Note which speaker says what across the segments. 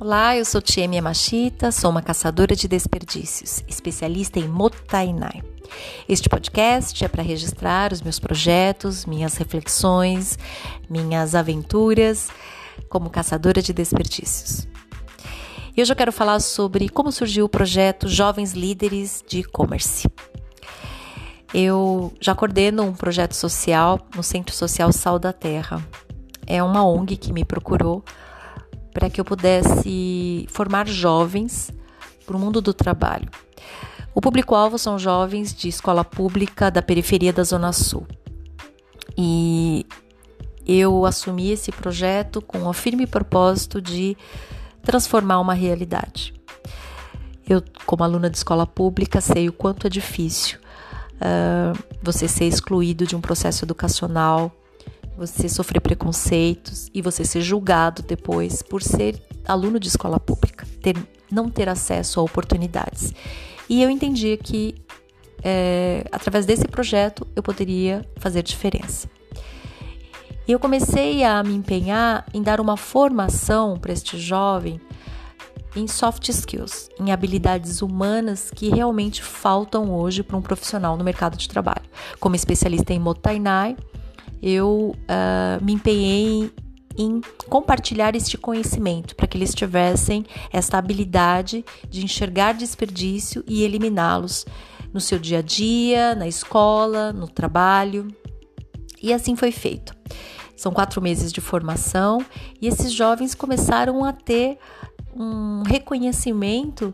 Speaker 1: Olá, eu sou Tiemi Yamashita, sou uma caçadora de desperdícios, especialista em Motainai. Este podcast é para registrar os meus projetos, minhas reflexões, minhas aventuras como caçadora de desperdícios. E hoje eu quero falar sobre como surgiu o projeto Jovens Líderes de E-Commerce. Eu já coordeno um projeto social no Centro Social Sal da Terra. É uma ONG que me procurou para que eu pudesse formar jovens para o mundo do trabalho. O público-alvo são jovens de escola pública da periferia da Zona Sul. E eu assumi esse projeto com o firme propósito de transformar uma realidade. Eu, como aluna de escola pública, sei o quanto é difícil uh, você ser excluído de um processo educacional você sofrer preconceitos e você ser julgado depois por ser aluno de escola pública, ter, não ter acesso a oportunidades. E eu entendi que é, através desse projeto eu poderia fazer diferença. E eu comecei a me empenhar em dar uma formação para este jovem em soft skills, em habilidades humanas que realmente faltam hoje para um profissional no mercado de trabalho. Como especialista em Motainai, eu uh, me empenhei em compartilhar este conhecimento para que eles tivessem esta habilidade de enxergar desperdício e eliminá-los no seu dia a dia, na escola, no trabalho. E assim foi feito. São quatro meses de formação e esses jovens começaram a ter um reconhecimento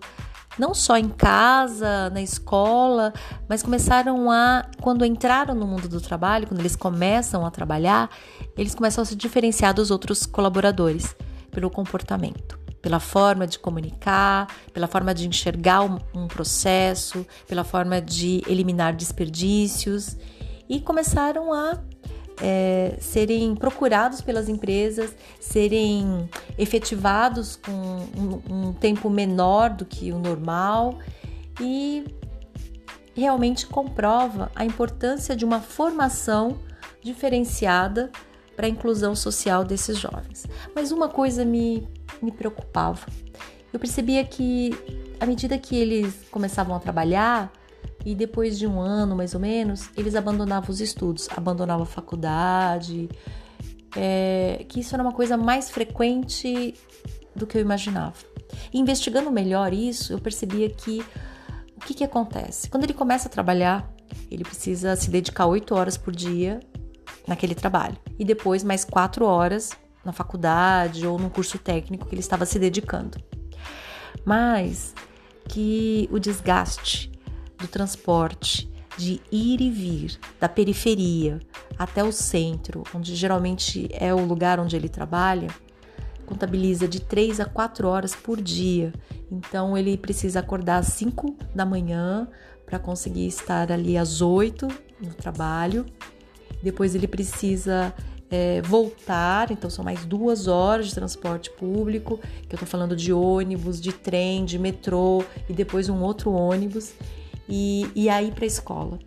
Speaker 1: não só em casa, na escola, mas começaram a, quando entraram no mundo do trabalho, quando eles começam a trabalhar, eles começam a se diferenciar dos outros colaboradores pelo comportamento, pela forma de comunicar, pela forma de enxergar um, processo, pela forma de eliminar desperdícios e começaram a é, serem procurados pelas empresas, serem efetivados com um, um tempo menor do que o normal e realmente comprova a importância de uma formação diferenciada para a inclusão social desses jovens. Mas uma coisa me, me preocupava. Eu percebia que, à medida que eles começavam a trabalhar, e depois de um ano mais ou menos, eles abandonavam os estudos, abandonavam a faculdade, é, que isso era uma coisa mais frequente do que eu imaginava. E investigando melhor isso, eu percebia que o que, que acontece? Quando ele começa a trabalhar, ele precisa se dedicar oito horas por dia naquele trabalho e depois mais quatro horas na faculdade ou no curso técnico que ele estava se dedicando. Mas que o desgaste do transporte, de ir e vir da periferia até o centro, onde geralmente é o lugar onde ele trabalha, contabiliza de 3 a 4 horas por dia. Então ele precisa acordar às 5 da manhã para conseguir estar ali às 8 no trabalho. Depois ele precisa é, voltar, então são mais duas horas de transporte público, que eu estou falando de ônibus, de trem, de metrô e depois um outro ônibus e, e aí para a escola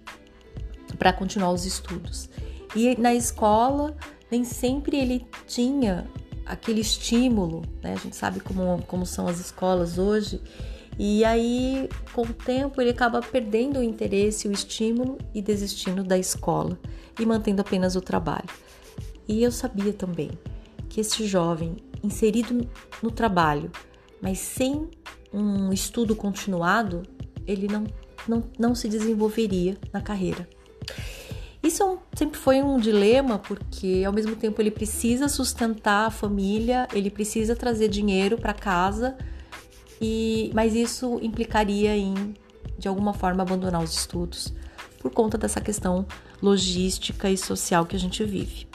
Speaker 1: para continuar os estudos. E na escola nem sempre ele tinha aquele estímulo, né? A gente sabe como, como são as escolas hoje. E aí, com o tempo, ele acaba perdendo o interesse, o estímulo e desistindo da escola e mantendo apenas o trabalho. E eu sabia também que esse jovem inserido no trabalho, mas sem um estudo continuado, ele não não, não se desenvolveria na carreira. Isso é sempre foi um dilema, porque ao mesmo tempo ele precisa sustentar a família, ele precisa trazer dinheiro para casa, e mas isso implicaria em, de alguma forma, abandonar os estudos por conta dessa questão logística e social que a gente vive.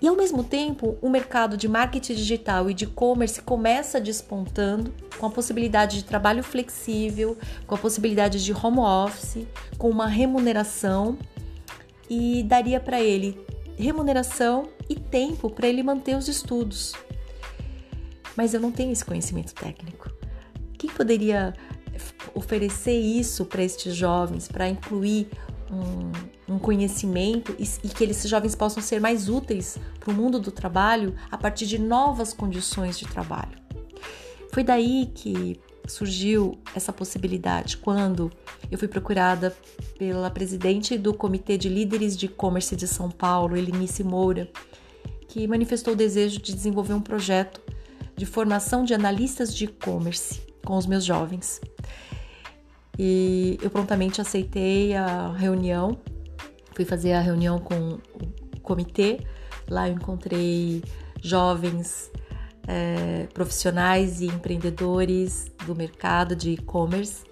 Speaker 1: E ao mesmo tempo, o mercado de marketing digital e de e-commerce começa despontando com a possibilidade de trabalho flexível, com a possibilidade de home office, com uma remuneração e daria para ele remuneração e tempo para ele manter os estudos. Mas eu não tenho esse conhecimento técnico. Quem poderia oferecer isso para estes jovens, para incluir um, um conhecimento e, e, que esses jovens possam ser mais úteis para o mundo do trabalho a partir de novas condições de trabalho. Foi daí que surgiu essa possibilidade quando eu fui procurada pela presidente do Comitê de Líderes de E-Commerce de São Paulo, Elinice Moura, que manifestou o desejo de desenvolver um projeto de formação de analistas de e-commerce com os meus jovens. E eu prontamente aceitei a reunião, fui fazer a reunião com o comitê. Lá eu encontrei jovens é, profissionais e empreendedores do mercado de e-commerce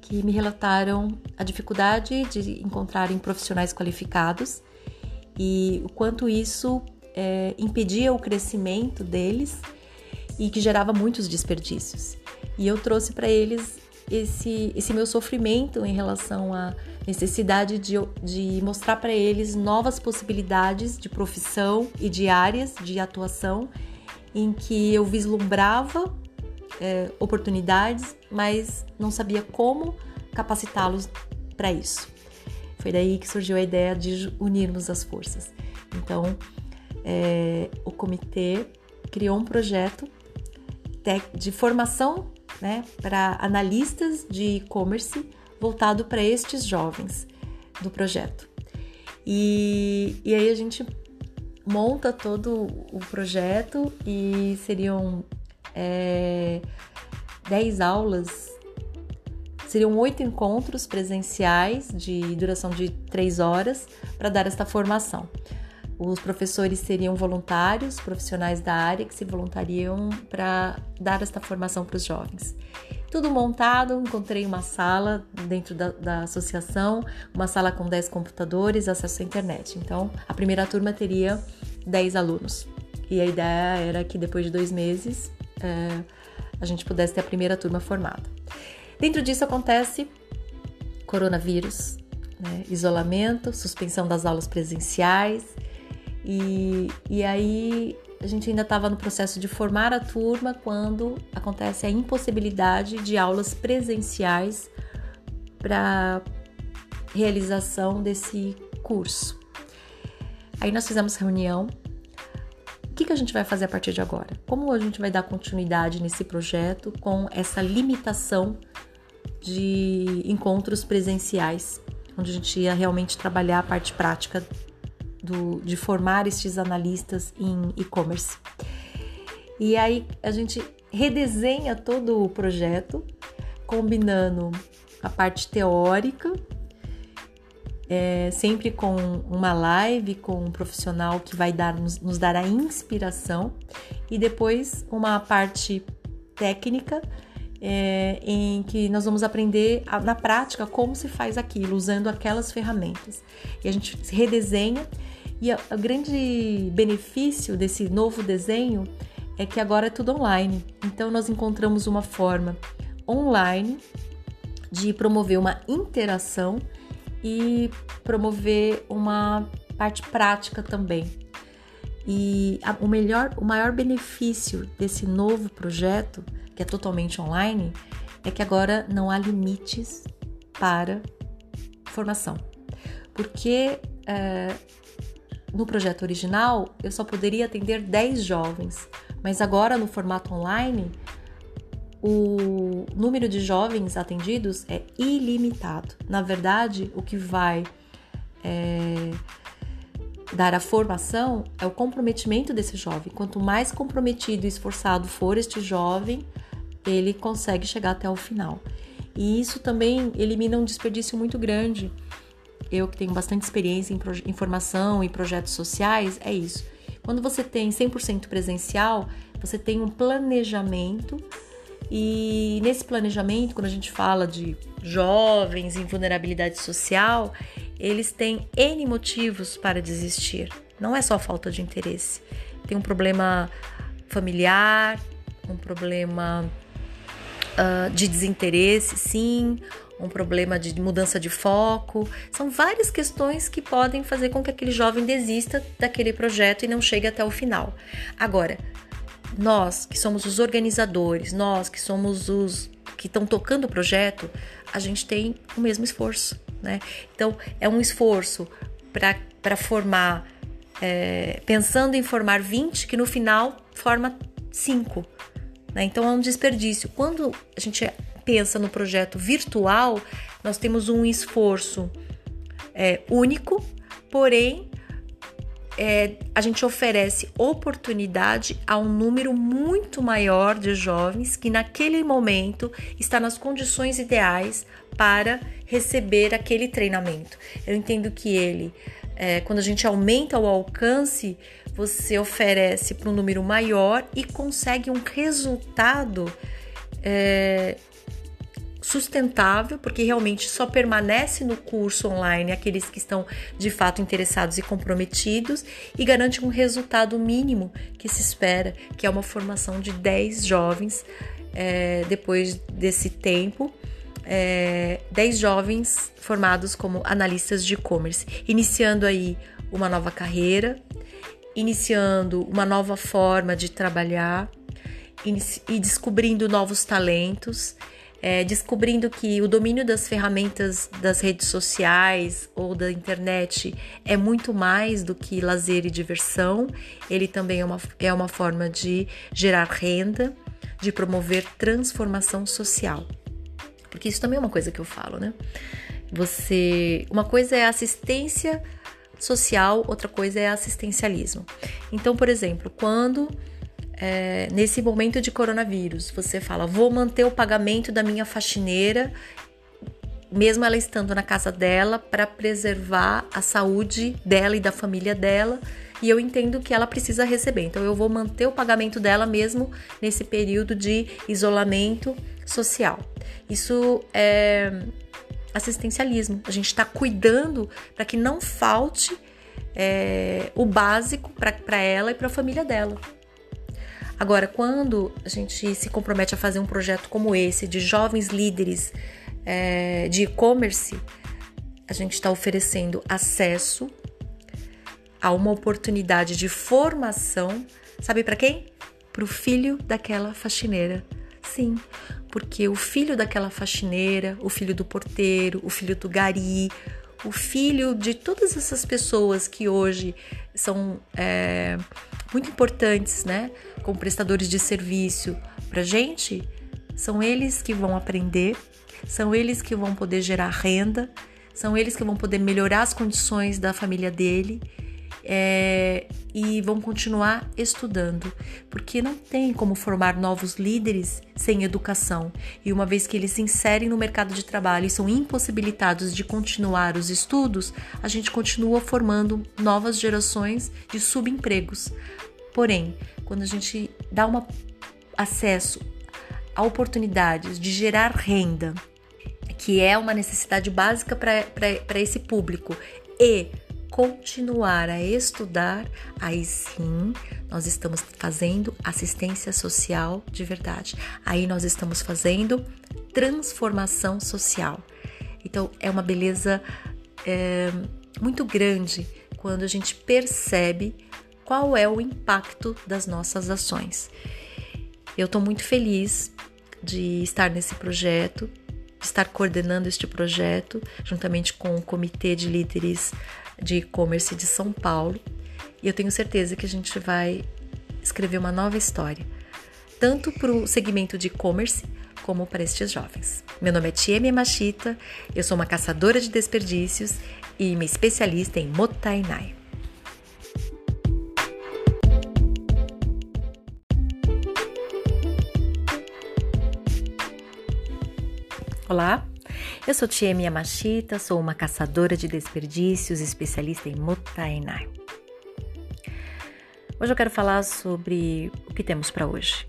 Speaker 1: que me relataram a dificuldade de encontrarem profissionais qualificados e o quanto isso é, impedia o crescimento deles e que gerava muitos desperdícios. E eu trouxe para eles esse, esse meu sofrimento em relação à necessidade de, de mostrar para eles novas possibilidades de profissão e de áreas de atuação em que eu vislumbrava é, oportunidades, mas não sabia como capacitá-los para isso. Foi daí que surgiu a ideia de unirmos as forças. Então, é, o comitê criou um projeto de formação né, para analistas de e-commerce voltado para estes jovens do projeto. E, e aí a gente monta todo o projeto e seriam é, 10 aulas, seriam oito encontros presenciais de duração de três horas para dar esta formação. Os professores seriam voluntários, profissionais da área que se voluntariam para dar esta formação para os jovens. Tudo montado, encontrei uma sala dentro da, da, associação, uma sala com 10 computadores, acesso à internet. Então, a primeira turma teria 10 alunos. E a ideia era que depois de dois meses é, a gente pudesse ter a primeira turma formada. Dentro disso acontece coronavírus, né, isolamento, suspensão das aulas presenciais e, e aí a gente ainda estava no processo de formar a turma quando acontece a impossibilidade de aulas presenciais para realização desse curso. Aí nós fizemos reunião. O que, que a gente vai fazer a partir de agora? Como a gente vai dar continuidade nesse projeto com essa limitação de encontros presenciais, onde a gente ia realmente trabalhar a parte prática do, de formar estes analistas em e-commerce. E aí a gente redesenha todo o projeto, combinando a parte teórica, é, sempre com uma live com um profissional que vai dar, nos, nos dar a inspiração, e depois uma parte técnica é, em que nós vamos aprender a, na prática como se faz aquilo, usando aquelas ferramentas. E a gente redesenha e o grande benefício desse novo desenho é que agora é tudo online. Então nós encontramos uma forma online de promover uma interação e promover uma parte prática também. E a, o melhor, o maior benefício desse novo projeto, que é totalmente online, é que agora não há limites para formação. Porque é, no projeto original, eu só poderia atender 10 jovens, mas agora no formato online, o número de jovens atendidos é ilimitado. Na verdade, o que vai é, dar a formação é o comprometimento desse jovem. Quanto mais comprometido e esforçado for este jovem, ele consegue chegar até o final. E isso também elimina um desperdício muito grande eu que tenho bastante experiência em, formação e projetos sociais, é isso. Quando você tem 100% presencial, você tem um planejamento e nesse planejamento, quando a gente fala de jovens em vulnerabilidade social, eles têm N motivos para desistir. Não é só falta de interesse. Tem um problema familiar, um problema uh, de desinteresse, sim, um problema de mudança de foco. São várias questões que podem fazer com que aquele jovem desista daquele projeto e não chegue até o final. Agora, nós que somos os organizadores, nós que somos os que estão tocando o projeto, a gente tem o mesmo esforço, né? Então, é um esforço para formar, é, pensando em formar 20, que no final forma 5 Né? Então é um desperdício. Quando a gente pensa no projeto virtual, nós temos um esforço é, único, porém é, a gente oferece oportunidade a um número muito maior de jovens que naquele momento está nas condições ideais para receber aquele treinamento. Eu entendo que ele, é, quando a gente aumenta o alcance, você oferece para um número maior e consegue um resultado é, sustentável, porque realmente só permanece no curso online aqueles que estão de fato interessados e comprometidos e garante um resultado mínimo que se espera, que é uma formação de 10 jovens é, depois desse tempo. É, 10 jovens formados como analistas de e-commerce, iniciando aí uma nova carreira, iniciando uma nova forma de trabalhar e descobrindo novos talentos é, descobrindo que o domínio das ferramentas das redes sociais ou da internet é muito mais do que lazer e diversão, ele também é uma, é uma forma de gerar renda, de promover transformação social. Porque isso também é uma coisa que eu falo, né? Você, uma coisa é assistência social, outra coisa é assistencialismo. Então, por exemplo, quando é, nesse momento de coronavírus, você fala, vou manter o pagamento da minha faxineira, mesmo ela estando na casa dela, para preservar a saúde dela e da família dela. E eu entendo que ela precisa receber. Então, eu vou manter o pagamento dela mesmo nesse período de isolamento social. Isso é assistencialismo. A gente está cuidando para que não falte é, o básico para ela e para a família dela. Agora, quando a gente se compromete a fazer um projeto como esse, de jovens líderes é, de e-commerce, a gente está oferecendo acesso a uma oportunidade de formação, sabe para quem? Para o filho daquela faxineira. Sim, porque o filho daquela faxineira, o filho do porteiro, o filho do gari, o filho de todas essas pessoas que hoje são é, muito importantes, né? Como prestadores de serviço para gente, são eles que vão aprender, são eles que vão poder gerar renda, são eles que vão poder melhorar as condições da família dele é, e vão continuar estudando, porque não tem como formar novos líderes sem educação. E uma vez que eles se inserem no mercado de trabalho e são impossibilitados de continuar os estudos, a gente continua formando novas gerações de subempregos. Porém, quando a gente dá um acesso a oportunidades de gerar renda, que é uma necessidade básica para esse público, e continuar a estudar, aí sim nós estamos fazendo assistência social de verdade. Aí nós estamos fazendo transformação social. Então é uma beleza é, muito grande quando a gente percebe qual é o impacto das nossas ações. Eu estou muito feliz de estar nesse projeto, estar coordenando este projeto, juntamente com o Comitê de Líderes de E-Commerce de São Paulo. E eu tenho certeza que a gente vai escrever uma nova história, tanto para o segmento de e-commerce como para estes jovens. Meu nome é Tieme Machita, eu sou uma caçadora de desperdícios e uma especialista em Motainai. Olá, eu sou Tiemi Yamashita, sou uma caçadora de desperdícios, especialista em Motainai. Hoje eu quero falar sobre o que temos para hoje.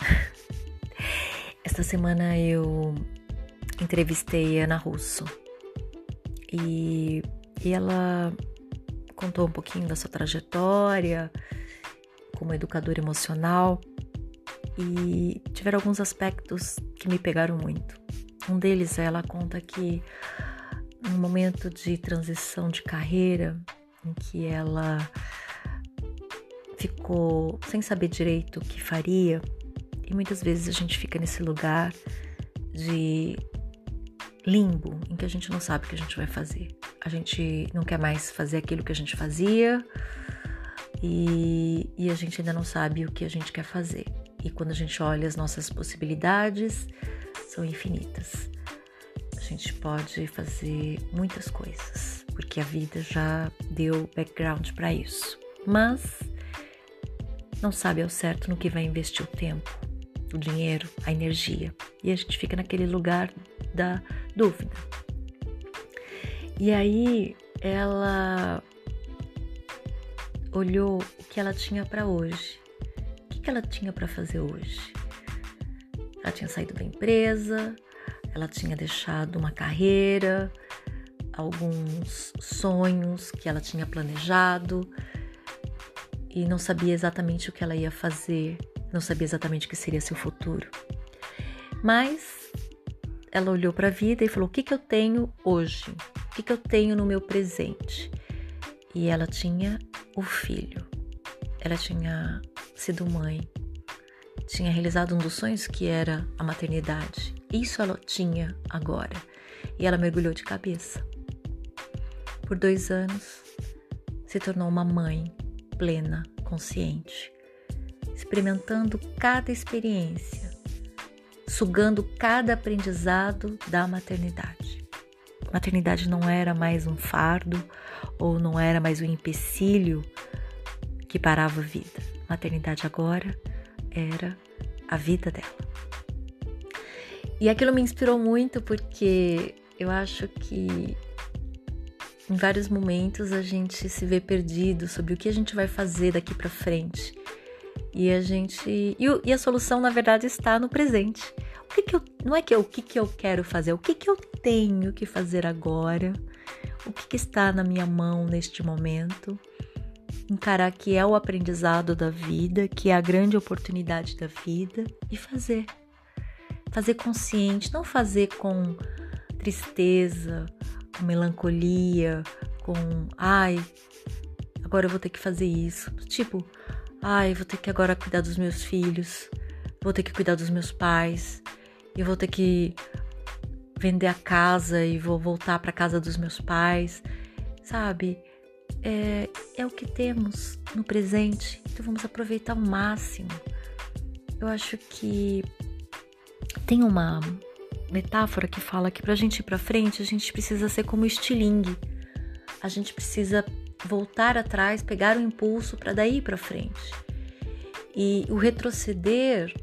Speaker 1: Esta semana eu entrevistei Ana Russo e, e ela contou um pouquinho da sua trajetória como educadora emocional e tiveram alguns aspectos que me pegaram muito. Um deles, ela conta que no momento de transição de carreira, em que ela ficou sem saber direito o que faria, e muitas vezes a gente fica nesse lugar de limbo, em que a gente não sabe o que a gente vai fazer. A gente não quer mais fazer aquilo que a gente fazia e, e a gente ainda não sabe o que a gente quer fazer. E quando a gente olha as nossas possibilidades, são infinitas. A gente pode fazer muitas coisas, porque a vida já deu background para isso. Mas não sabe ao certo no que vai investir o tempo, o dinheiro, a energia. E a gente fica naquele lugar da dúvida. E aí ela olhou o que ela tinha para hoje. O que, ela tinha para fazer hoje? Ela tinha saído da empresa, ela tinha deixado uma carreira, alguns sonhos que ela tinha planejado e não sabia exatamente o que ela ia fazer, não sabia exatamente o que seria seu futuro. Mas ela olhou para a vida e falou: O que, que eu tenho hoje? O que, que eu tenho no meu presente? E ela tinha o filho. Ela tinha sido mãe, tinha realizado um dos sonhos que era a maternidade. Isso ela tinha agora. E ela mergulhou de cabeça. Por dois anos, se tornou uma mãe plena, consciente, experimentando cada experiência, sugando cada aprendizado da maternidade. Maternidade não era mais um fardo ou não era mais um empecilho que parava a vida. Maternidade agora era a vida dela. E aquilo me inspirou muito porque eu acho que em vários momentos a gente se vê perdido sobre o que a gente vai fazer daqui para frente. E a gente. E, a solução, na verdade, está no presente. O que, que eu. Não é que eu, o que, que eu quero fazer, o que, que eu tenho que fazer agora, o que, que está na minha mão neste momento. Encarar que é o aprendizado da vida, que é a grande oportunidade da vida e fazer. Fazer consciente, não fazer com tristeza, com melancolia, com ai, agora eu vou ter que fazer isso. Tipo, ai, vou ter que agora cuidar dos meus filhos, vou ter que cuidar dos meus pais, eu vou ter que vender a casa e vou voltar para casa dos meus pais, sabe? É, é o que temos no presente, então vamos aproveitar o máximo. Eu acho que tem uma metáfora que fala que para a gente ir para frente a gente precisa ser como estilingue, a gente precisa voltar atrás, pegar o impulso para daí para frente. E o retroceder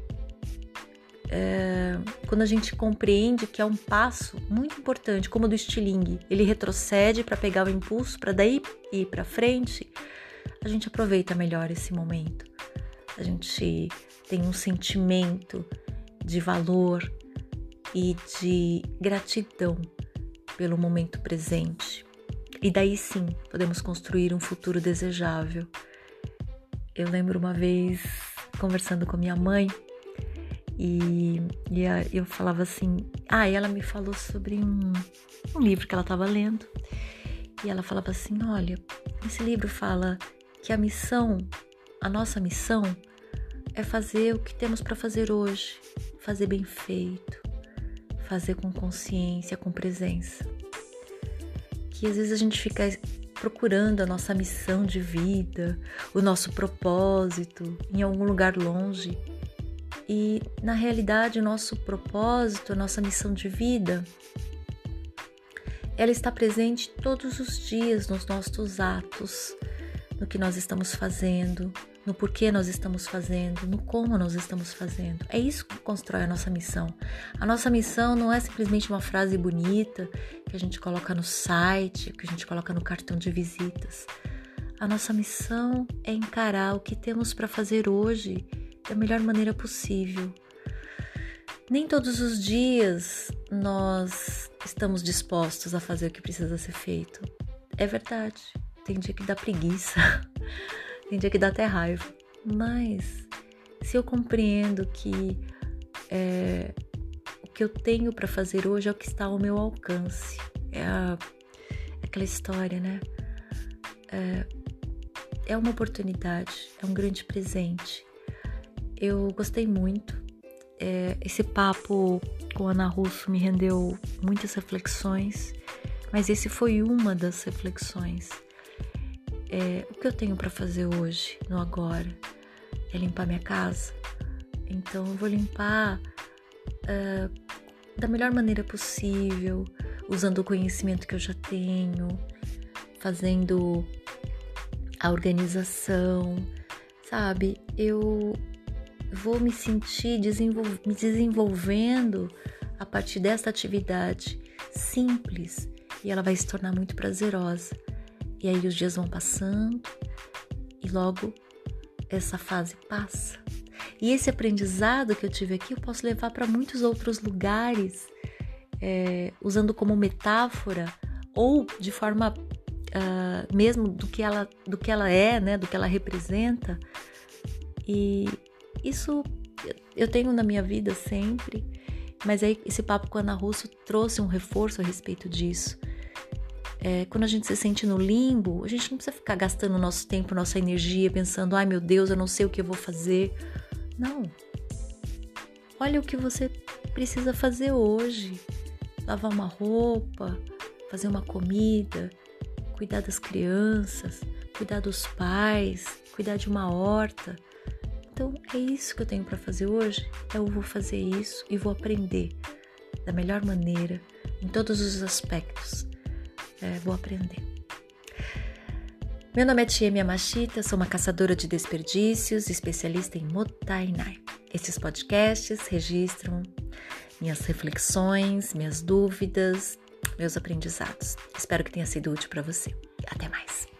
Speaker 1: é, quando a gente compreende que é um passo muito importante, como o do estilingue, ele retrocede para pegar o impulso, para daí ir para frente, a gente aproveita melhor esse momento. A gente tem um sentimento de valor e de gratidão pelo momento presente. E daí sim podemos construir um futuro desejável. Eu lembro uma vez conversando com minha mãe e, e eu falava assim. Ah, ela me falou sobre um, um livro que ela estava lendo. E ela falava assim: Olha, esse livro fala que a missão, a nossa missão, é fazer o que temos para fazer hoje, fazer bem feito, fazer com consciência, com presença. Que às vezes a gente fica procurando a nossa missão de vida, o nosso propósito em algum lugar longe e na realidade, o nosso propósito, a nossa missão de vida, ela está presente todos os dias nos nossos atos, no que nós estamos fazendo, no porquê nós estamos fazendo, no como nós estamos fazendo. É isso que constrói a nossa missão. A nossa missão não é simplesmente uma frase bonita que a gente coloca no site, que a gente coloca no cartão de visitas. A nossa missão é encarar o que temos para fazer hoje da melhor maneira possível. Nem todos os dias nós estamos dispostos a fazer o que precisa ser feito. É verdade. Tem dia que dá preguiça, tem dia que dá até raiva. Mas se eu compreendo que é, o que eu tenho para fazer hoje é o que está ao meu alcance, é, a, é aquela história, né? É, é uma oportunidade, é um grande presente. Eu gostei muito. É, esse papo com Ana Russo me rendeu muitas reflexões, mas esse foi uma das reflexões. É, o que eu tenho para fazer hoje, no agora, é limpar minha casa, Então eu vou limpar uh, da melhor maneira possível, usando o conhecimento que eu já tenho, fazendo a organização, sabe? Eu vou me sentir desenvol me desenvolvendo a partir dessa atividade simples e ela vai se tornar muito prazerosa. E aí os dias vão passando e logo essa fase passa. E esse aprendizado que eu tive aqui eu posso levar para muitos outros lugares, é, usando como metáfora ou de forma uh, mesmo do que ela do que ela é, né, do que ela representa. E isso eu tenho na minha vida sempre. Mas aí esse papo com a Ana Russo trouxe um reforço a respeito disso. É, quando a gente se sente no limbo, a gente não precisa ficar gastando nosso tempo, nossa energia, pensando, ai meu Deus, eu não sei o que eu vou fazer. Não. Olha o que você precisa fazer hoje. Lavar uma roupa, fazer uma comida, cuidar das crianças, cuidar dos pais, cuidar de uma horta. Então é isso que eu tenho para fazer hoje. Eu vou fazer isso e vou aprender da melhor maneira, em todos os aspectos. É, vou aprender. Meu nome é Tia Yamashita, sou uma caçadora de desperdícios, especialista em Motainai. Esses podcasts registram minhas reflexões, minhas dúvidas, meus aprendizados. Espero que tenha sido útil para você. Até mais.